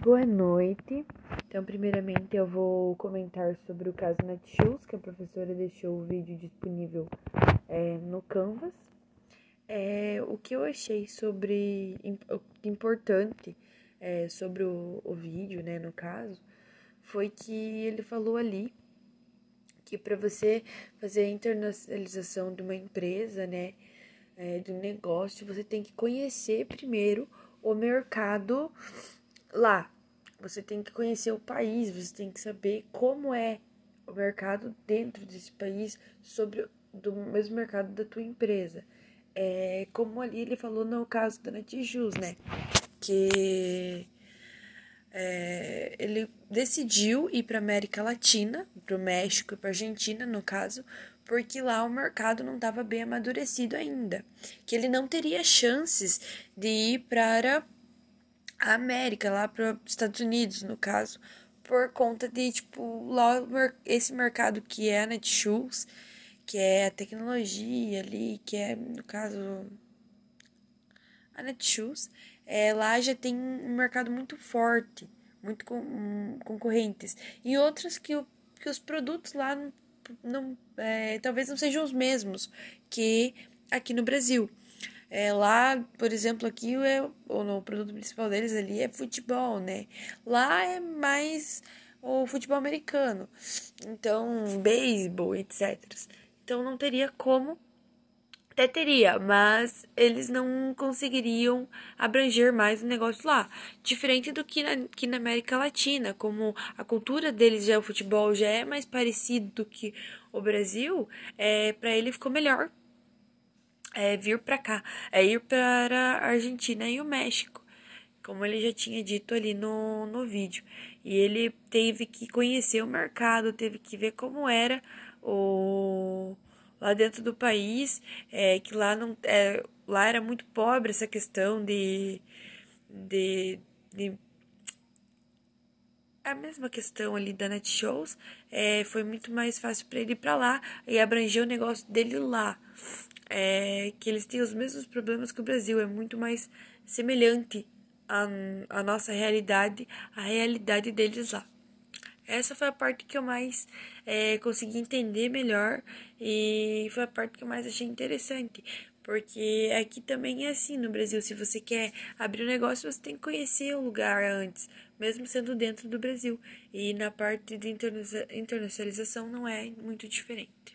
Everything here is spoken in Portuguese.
Boa noite. Então, primeiramente, eu vou comentar sobre o caso Netshoes, que a professora deixou o vídeo disponível é, no Canvas. É, o que eu achei sobre importante é, sobre o, o vídeo, né, no caso, foi que ele falou ali que para você fazer a internacionalização de uma empresa, né, é, de um negócio, você tem que conhecer primeiro o mercado lá. Você tem que conhecer o país, você tem que saber como é o mercado dentro desse país sobre do mesmo mercado da tua empresa. É, como ali ele falou no caso da Netshoes, né? Que é, ele decidiu ir para América Latina, para o México e para Argentina, no caso, porque lá o mercado não estava bem amadurecido ainda, que ele não teria chances de ir para a América, lá para os Estados Unidos, no caso, por conta de, tipo, lá esse mercado que é a Netshoes, que é a tecnologia ali, que é, no caso, a Netshoes, é, lá já tem um mercado muito forte, muito com, um, concorrentes, e outras que, o, que os produtos lá não, não é, talvez não sejam os mesmos que aqui no Brasil. É, lá, por exemplo, aqui é, no produto principal deles ali é futebol, né? Lá é mais o futebol americano. Então, beisebol, etc. Então não teria como até teria, mas eles não conseguiriam abranger mais o negócio lá. Diferente do que na, que na América Latina, como a cultura deles já, o futebol já é mais parecido do que o Brasil, é, para ele ficou melhor é vir para cá, é ir para a Argentina e o México, como ele já tinha dito ali no, no vídeo. E ele teve que conhecer o mercado, teve que ver como era o lá dentro do país, é, que lá não é, lá era muito pobre essa questão de, de, de a mesma questão ali da Netshows, é, foi muito mais fácil para ele ir para lá e abranger o negócio dele lá é que eles têm os mesmos problemas que o Brasil, é muito mais semelhante à, à nossa realidade, à realidade deles lá. Essa foi a parte que eu mais é, consegui entender melhor e foi a parte que eu mais achei interessante. Porque aqui também é assim no Brasil. Se você quer abrir um negócio, você tem que conhecer o lugar antes, mesmo sendo dentro do Brasil. E na parte de internacionalização não é muito diferente.